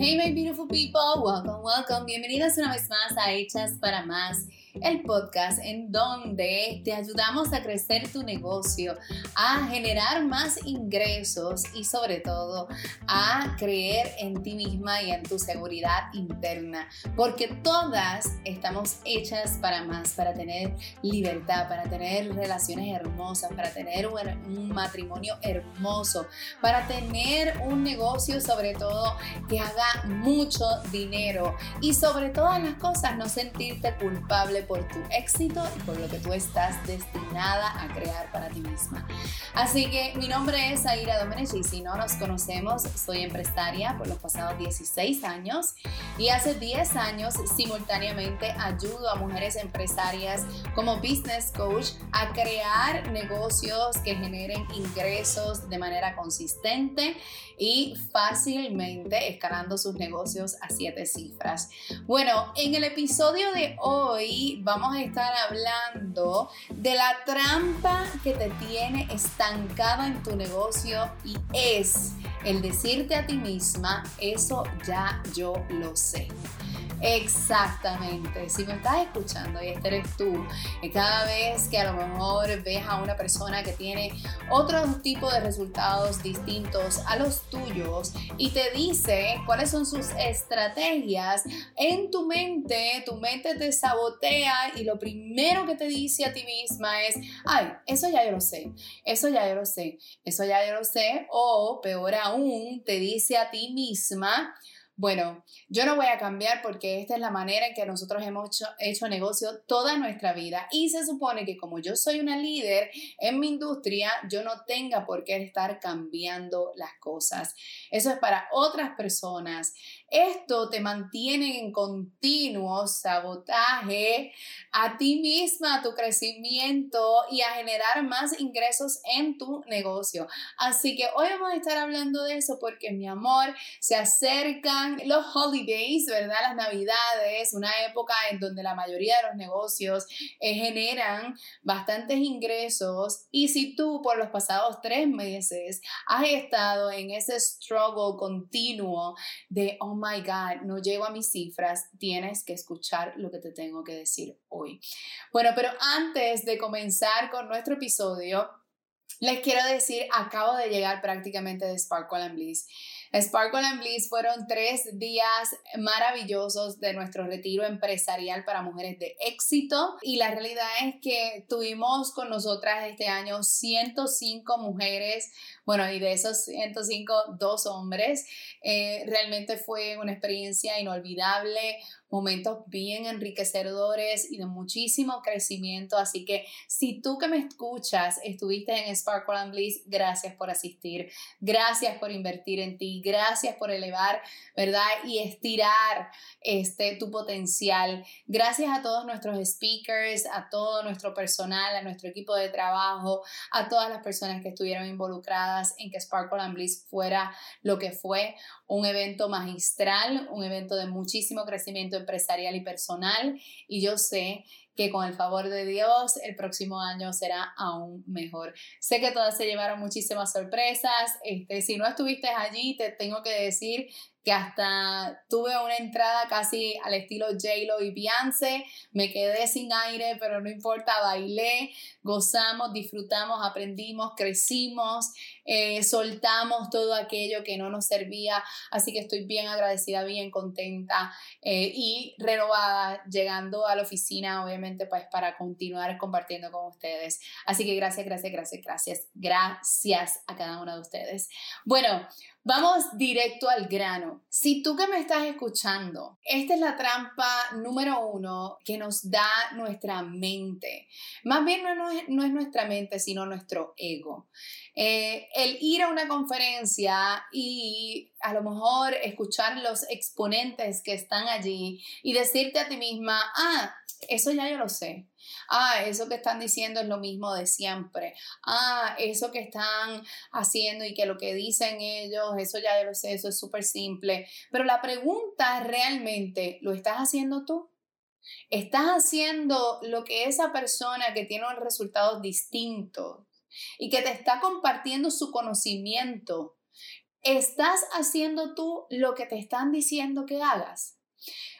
Hey my beautiful people, welcome, welcome. Bienvenidas una vez más a Hechas para Más el podcast en donde te ayudamos a crecer tu negocio, a generar más ingresos y sobre todo a creer en ti misma y en tu seguridad interna, porque todas estamos hechas para más, para tener libertad, para tener relaciones hermosas, para tener un, matrimonio hermoso, para tener un negocio sobre todo que haga mucho dinero y sobre todas las cosas no sentirte culpable por tu éxito y por lo que tú estás destinada a crear para ti misma. Así que mi nombre es Aira Domenech y si no nos conocemos, soy empresaria por los pasados 16 años y hace 10 años simultáneamente ayudo a mujeres empresarias como business coach a crear negocios que generen ingresos de manera consistente y fácilmente escalando sus negocios a siete cifras. Bueno, en el episodio de hoy vamos a estar hablando de la trampa que te tiene estancada en tu negocio y es el decirte a ti misma, eso ya yo lo sé. Exactamente. Si me estás escuchando y este eres tú, y cada vez que a lo mejor ves a una persona que tiene otro tipo de resultados distintos a los tuyos y te dice cuáles son sus estrategias, en tu mente, tu mente te sabotea y lo primero que te dice a ti misma es, ay, eso ya yo lo sé, eso ya yo lo sé, eso ya yo lo sé, o peor aún, te dice a ti misma, bueno, yo no voy a cambiar porque esta es la manera en que nosotros hemos hecho, negocio toda nuestra vida y se supone que como yo soy una líder en mi industria, yo no tenga por qué estar cambiando las cosas. Eso es para otras personas. Esto te mantiene en continuo sabotaje a ti misma, a tu crecimiento y a generar más ingresos en tu negocio. Así que hoy vamos a estar hablando de eso porque mi amor se acercan los holidays, ¿verdad? Las navidades, una época en donde la mayoría de los negocios eh, generan bastantes ingresos y si tú por los pasados tres meses has estado en ese struggle continuo de, oh my God, no llego a mis cifras, tienes que escuchar lo que te tengo que decir hoy. Bueno, pero antes de comenzar con nuestro episodio, les quiero decir, acabo de llegar prácticamente de Sparkle and Bliss. Sparkle and Bliss fueron tres días maravillosos de nuestro retiro empresarial para mujeres de éxito y la realidad es que tuvimos con nosotras este año 105 mujeres, bueno, y de esos 105, dos hombres. Eh, realmente fue una experiencia inolvidable, momentos bien enriquecedores y de muchísimo crecimiento. Así que si tú que me escuchas estuviste en Sparkle and Bliss, gracias por asistir, gracias por invertir en ti, gracias por elevar, ¿verdad? Y estirar este, tu potencial. Gracias a todos nuestros speakers, a todo nuestro personal, a nuestro equipo de trabajo, a todas las personas que estuvieron involucradas en que Sparkle and Bliss fuera lo que fue un evento magistral, un evento de muchísimo crecimiento empresarial y personal y yo sé que con el favor de Dios el próximo año será aún mejor. Sé que todas se llevaron muchísimas sorpresas. Este, si no estuviste allí, te tengo que decir que hasta tuve una entrada casi al estilo J-Lo y Beyoncé, me quedé sin aire, pero no importa, bailé, gozamos, disfrutamos, aprendimos, crecimos, eh, soltamos todo aquello que no nos servía, así que estoy bien agradecida, bien contenta eh, y renovada llegando a la oficina, obviamente, pues para continuar compartiendo con ustedes. Así que gracias, gracias, gracias, gracias, gracias a cada uno de ustedes. Bueno, Vamos directo al grano. Si tú que me estás escuchando, esta es la trampa número uno que nos da nuestra mente. Más bien no, es, nuestra mente, sino nuestro ego. Eh, el ir a una conferencia y a lo mejor escuchar los exponentes que están allí y decirte a ti misma, ah, eso ya yo lo sé. Ah, eso que están diciendo es lo mismo de siempre. Ah, eso que están haciendo y que lo que dicen ellos, eso ya lo sé, eso es súper simple. Pero la pregunta realmente, ¿lo estás haciendo tú? ¿Estás haciendo lo que esa persona que tiene resultados distintos y que te está compartiendo su conocimiento? ¿Estás haciendo tú lo que te están diciendo que hagas?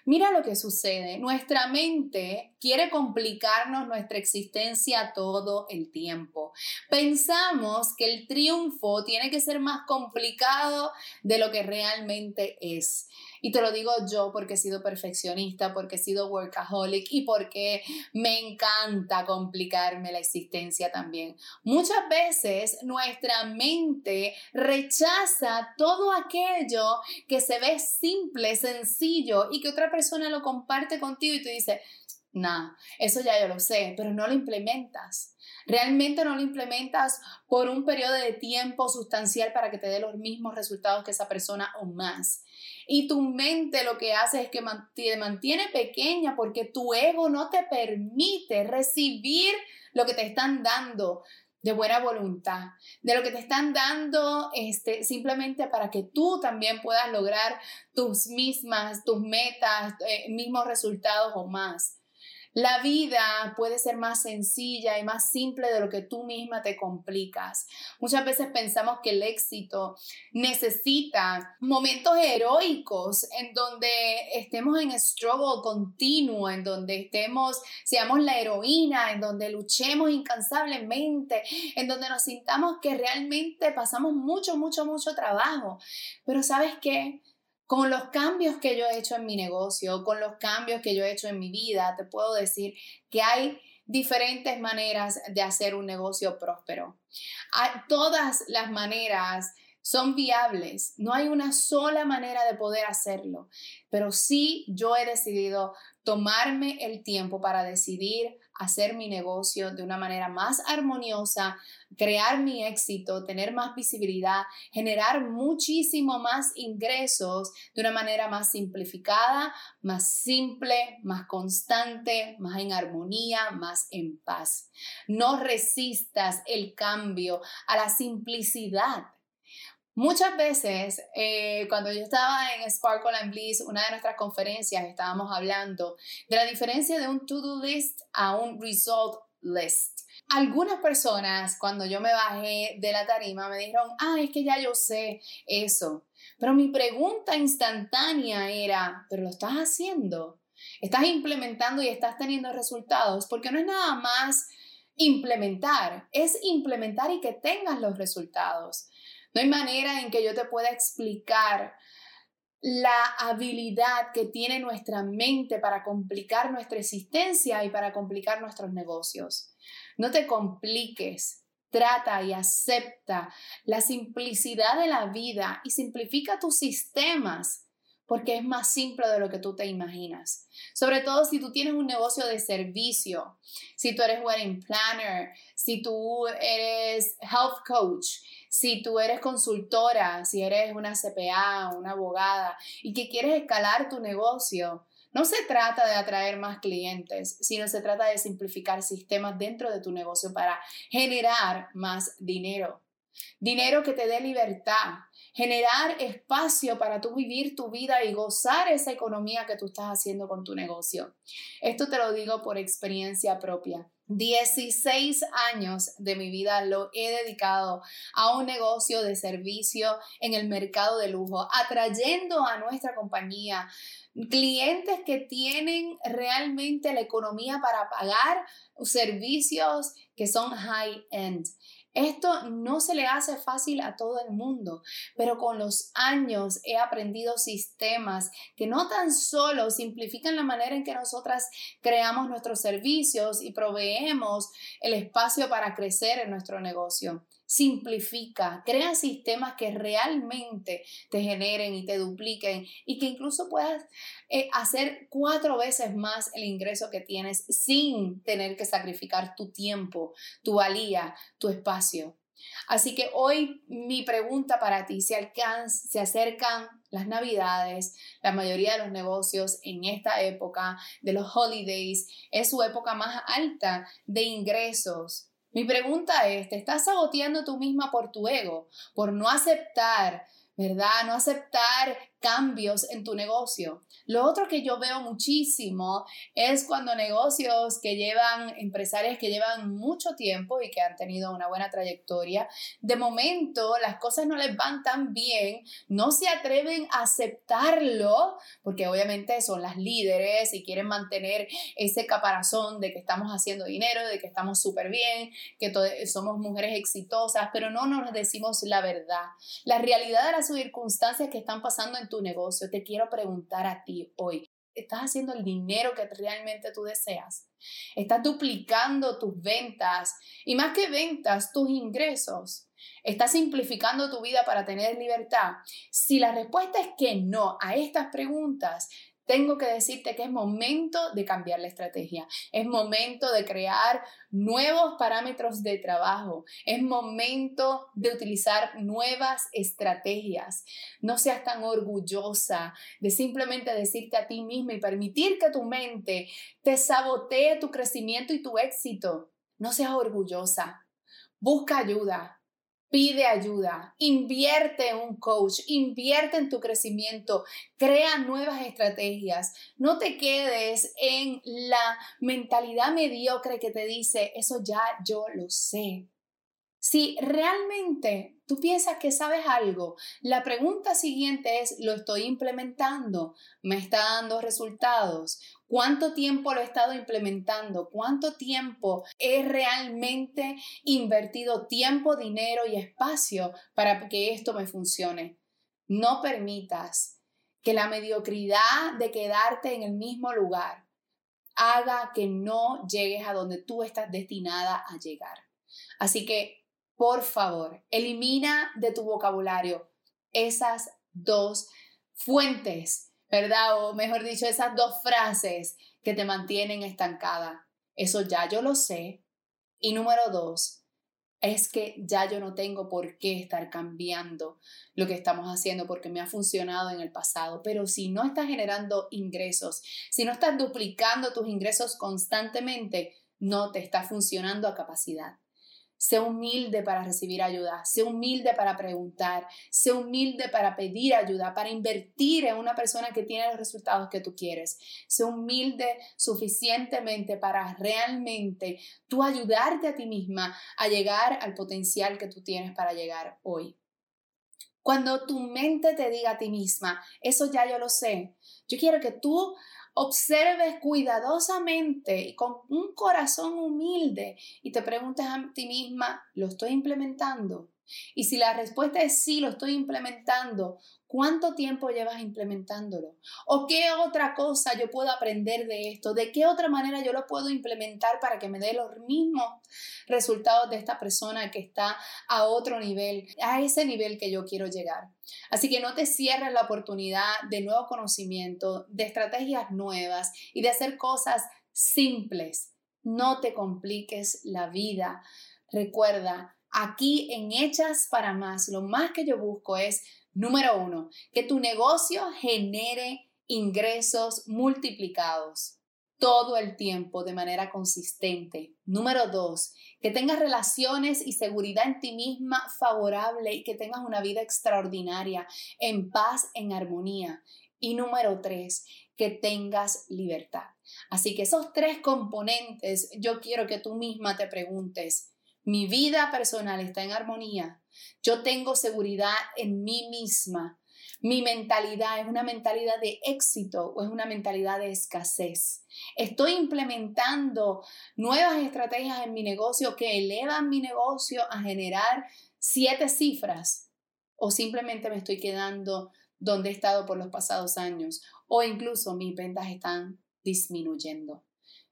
Mira lo que sucede. Nuestra mente quiere complicarnos nuestra existencia todo el tiempo. Pensamos que el triunfo tiene que ser más complicado de lo que realmente es. Y te lo digo yo porque he sido perfeccionista, porque he sido workaholic y porque me encanta complicarme la existencia también. Muchas veces nuestra mente rechaza todo aquello que se ve simple, sencillo y que otra persona lo comparte contigo y tú dices, nah, eso ya yo lo sé, pero no lo implementas. Realmente no lo implementas por un periodo de tiempo sustancial para que te dé los mismos resultados que esa persona o más. Y tu mente lo que hace es que te mantiene pequeña porque tu ego no te permite recibir lo que te están dando de buena voluntad, de lo que te están dando este, simplemente para que tú también puedas lograr tus mismas, tus metas, eh, mismos resultados o más. La vida puede ser más sencilla y más simple de lo que tú misma te complicas. Muchas veces pensamos que el éxito necesita momentos heroicos en donde estemos en struggle continuo, en donde estemos, seamos la heroína, en donde luchemos incansablemente, en donde nos sintamos que realmente pasamos mucho, mucho, mucho trabajo. Pero sabes qué? Con los cambios que yo he hecho en mi negocio, con los cambios que yo he hecho en mi vida, te puedo decir que hay diferentes maneras de hacer un negocio próspero. Hay, todas las maneras son viables, no hay una sola manera de poder hacerlo, pero sí yo he decidido tomarme el tiempo para decidir hacer mi negocio de una manera más armoniosa, crear mi éxito, tener más visibilidad, generar muchísimo más ingresos de una manera más simplificada, más simple, más constante, más en armonía, más en paz. No resistas el cambio a la simplicidad. Muchas veces, eh, cuando yo estaba en Sparkle and Bliss, una de nuestras conferencias, estábamos hablando de la diferencia de un to-do list a un result list. Algunas personas, cuando yo me bajé de la tarima, me dijeron, ah, es que ya yo sé eso. Pero mi pregunta instantánea era, ¿pero lo estás haciendo? ¿Estás implementando y estás teniendo resultados? Porque no es nada más implementar, es implementar y que tengas los resultados. No hay manera en que yo te pueda explicar la habilidad que tiene nuestra mente para complicar nuestra existencia y para complicar nuestros negocios. No te compliques, trata y acepta la simplicidad de la vida y simplifica tus sistemas porque es más simple de lo que tú te imaginas. Sobre todo si tú tienes un negocio de servicio, si tú eres wedding planner, si tú eres health coach, si tú eres consultora, si eres una CPA, una abogada y que quieres escalar tu negocio, no se trata de atraer más clientes, sino se trata de simplificar sistemas dentro de tu negocio para generar más dinero. Dinero que te dé libertad, generar espacio para tú vivir tu vida y gozar esa economía que tú estás haciendo con tu negocio. Esto te lo digo por experiencia propia. 16 años de mi vida lo he dedicado a un negocio de servicio en el mercado de lujo, atrayendo a nuestra compañía clientes que tienen realmente la economía para pagar servicios que son high-end. Esto no se le hace fácil a todo el mundo, pero con los años he aprendido sistemas que no tan solo simplifican la manera en que nosotras creamos nuestros servicios y proveemos el espacio para crecer en nuestro negocio, simplifica, crea sistemas que realmente te generen y te dupliquen y que incluso puedas eh, hacer cuatro veces más el ingreso que tienes sin tener que sacrificar tu tiempo, tu valía, tu espacio. Así que hoy mi pregunta para ti, se, se acercan las navidades, la mayoría de los negocios en esta época de los holidays es su época más alta de ingresos mi pregunta es, ¿te estás saboteando tú misma por tu ego, por no aceptar ¿verdad? No aceptar cambios en tu negocio. Lo otro que yo veo muchísimo es cuando negocios que llevan, empresarios que llevan mucho tiempo y que han tenido una buena trayectoria, de momento las cosas no les van tan bien, no se atreven a aceptarlo, porque obviamente son las líderes y quieren mantener ese caparazón de que estamos haciendo dinero, de que estamos súper bien, que somos mujeres exitosas, pero no nos decimos la verdad. La realidad de las circunstancias que están pasando en tu negocio, te quiero preguntar a ti hoy, ¿estás haciendo el dinero que realmente tú deseas? ¿Estás duplicando tus ventas? Y más que ventas, tus ingresos. ¿Estás simplificando tu vida para tener libertad? Si la respuesta es que no a estas preguntas, tengo que decirte que es momento de cambiar la estrategia, es momento de crear nuevos parámetros de trabajo, es momento de utilizar nuevas estrategias. No seas tan orgullosa de simplemente decirte a ti misma y permitir que tu mente te sabotee tu crecimiento y tu éxito. No seas orgullosa. Busca ayuda, Pide ayuda, invierte en un coach, invierte en tu crecimiento, crea nuevas estrategias. No te quedes en la mentalidad mediocre que te dice, eso ya yo lo sé. Si realmente tú piensas que sabes algo, la pregunta siguiente es, ¿lo estoy implementando? ¿Me está dando resultados? ¿Cuánto tiempo lo he estado implementando? ¿Cuánto tiempo he realmente invertido tiempo, dinero y espacio para que esto me funcione? No permitas que la mediocridad de quedarte en el mismo lugar haga que no llegues a donde tú estás destinada a llegar. Así que por favor, elimina de tu vocabulario esas dos fuentes, ¿verdad? O mejor dicho, esas dos frases que te mantienen estancada. Eso ya yo lo sé. Y número dos, es que ya yo no tengo por qué estar cambiando lo que estamos haciendo porque me ha funcionado en el pasado. Pero si no estás generando ingresos, si no estás duplicando tus ingresos constantemente, no te está funcionando a capacidad. Sé humilde para recibir ayuda, sé humilde para preguntar, sé humilde para pedir ayuda, para invertir en una persona que tiene los resultados que tú quieres. Sé humilde suficientemente para realmente tú ayudarte a ti misma a llegar al potencial que tú tienes para llegar hoy. Cuando tu mente te diga a ti misma, eso ya yo lo sé, yo quiero que tú observes cuidadosamente y con un corazón humilde y te preguntes a ti misma, ¿lo estoy implementando? Y si la respuesta es sí, lo estoy implementando, ¿cuánto tiempo llevas implementándolo? ¿O qué otra cosa yo puedo aprender de esto? ¿De qué otra manera yo lo puedo implementar para que me dé los mismos resultados de esta persona que está a otro nivel, a ese nivel que yo quiero llegar? Así que no te cierres la oportunidad de nuevo conocimiento, de estrategias nuevas y de hacer cosas simples. No te compliques la vida. Recuerda, Aquí en Hechas para Más, lo más que yo busco es, número uno, que tu negocio genere ingresos multiplicados todo el tiempo de manera consistente. Número dos, que tengas relaciones y seguridad en ti misma favorable y que tengas una vida extraordinaria, en paz, en armonía. Y número tres, que tengas libertad. Así que esos tres componentes yo quiero que tú misma te preguntes, mi vida personal está en armonía, yo tengo seguridad en mí misma, mi mentalidad es una mentalidad de éxito o es una mentalidad de escasez. Estoy implementando nuevas estrategias en mi negocio que elevan mi negocio a generar siete cifras o simplemente me estoy quedando donde he estado por los pasados años o incluso mis ventas están disminuyendo.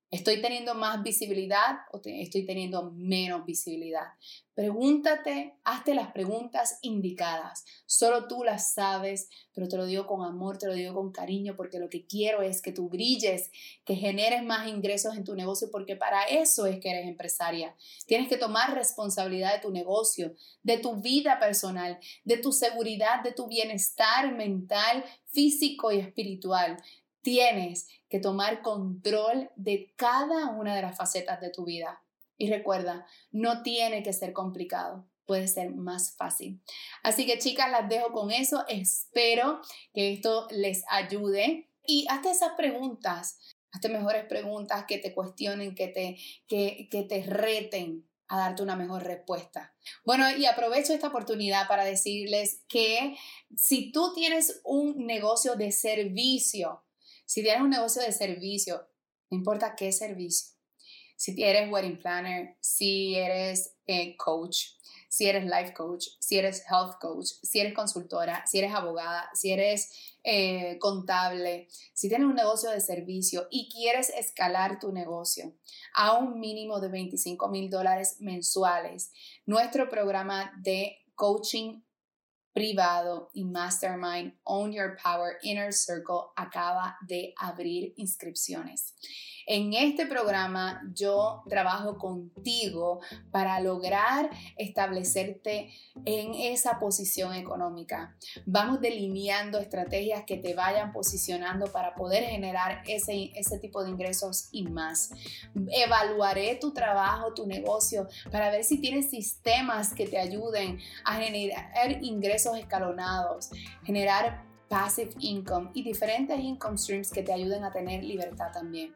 ¿Estoy teniendo más visibilidad o estoy teniendo menos visibilidad? Pregúntate, hazte las preguntas indicadas. Solo tú las sabes, pero te lo digo con amor, te lo digo con cariño, porque lo que quiero es que tú brilles, que generes más ingresos en tu negocio, porque para eso es que eres empresaria. Tienes que tomar responsabilidad de tu negocio, de tu vida personal, de tu seguridad, de tu bienestar mental, físico y espiritual. Tienes que tomar control de cada una de las facetas de tu vida. Y recuerda, no tiene que ser complicado. puede ser más fácil. Así que chicas, las dejo con eso. Espero que esto les ayude. Y hazte esas preguntas, hazte mejores preguntas que te cuestionen, que te, que, que te reten a darte una mejor respuesta. Bueno, y aprovecho esta oportunidad para decirles que si tú tienes un negocio de servicio, si tienes un negocio de servicio, no importa qué servicio, si eres wedding planner, si eres eh, coach, si eres life coach, si eres health coach, si eres consultora, si eres abogada, si eres eh, contable, si tienes un negocio de servicio y quieres escalar tu negocio a un mínimo de 25 mil dólares mensuales, nuestro programa de coaching privado y mastermind Own Your Power Inner Circle acaba de abrir inscripciones. En este programa yo trabajo contigo para lograr establecerte en esa posición económica. Vamos delineando estrategias que te vayan posicionando para poder generar ese, ese tipo de ingresos y más. Evaluaré tu trabajo, tu negocio, para ver si tienes sistemas que te ayuden a generar ingresos escalonados, generar passive income y diferentes income streams que te ayuden a tener libertad también.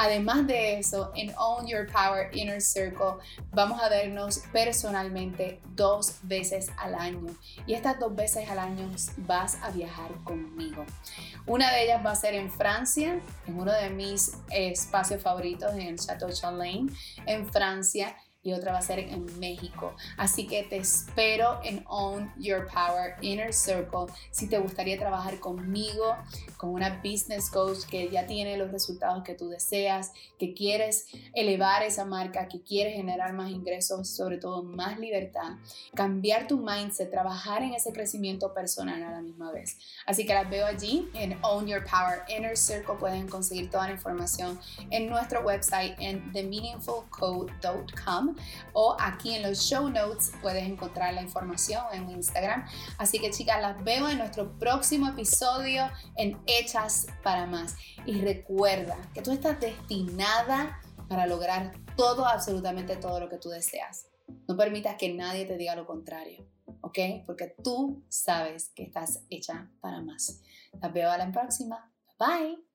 Además de eso, en Own Your Power Inner Circle vamos a vernos personalmente dos veces al año. Y estas dos veces al año vas a viajar conmigo. Una de ellas va a ser en Francia, en uno de mis espacios favoritos, en el Chateau Chalane, en Francia y otra va a ser en México. Así que te espero en Own Your Power Inner Circle. Si te gustaría trabajar conmigo, con una business coach que ya tiene los resultados que tú deseas, que quieres elevar esa marca, que quieres generar más ingresos, sobre todo más libertad, cambiar tu mindset, trabajar en ese crecimiento personal a la misma vez. Así que las veo allí en Own Your Power Inner Circle. Pueden conseguir toda la información en nuestro website en themeaningfulcode.com o aquí en los show notes puedes encontrar la información en Instagram. Así que chicas, las veo en nuestro próximo episodio en Hechas para Más. Y recuerda que tú estás destinada para lograr todo, absolutamente todo lo que tú deseas. No permitas que nadie te diga lo contrario, ¿ok? Porque tú sabes que estás hecha para más. Las veo a la próxima. Bye.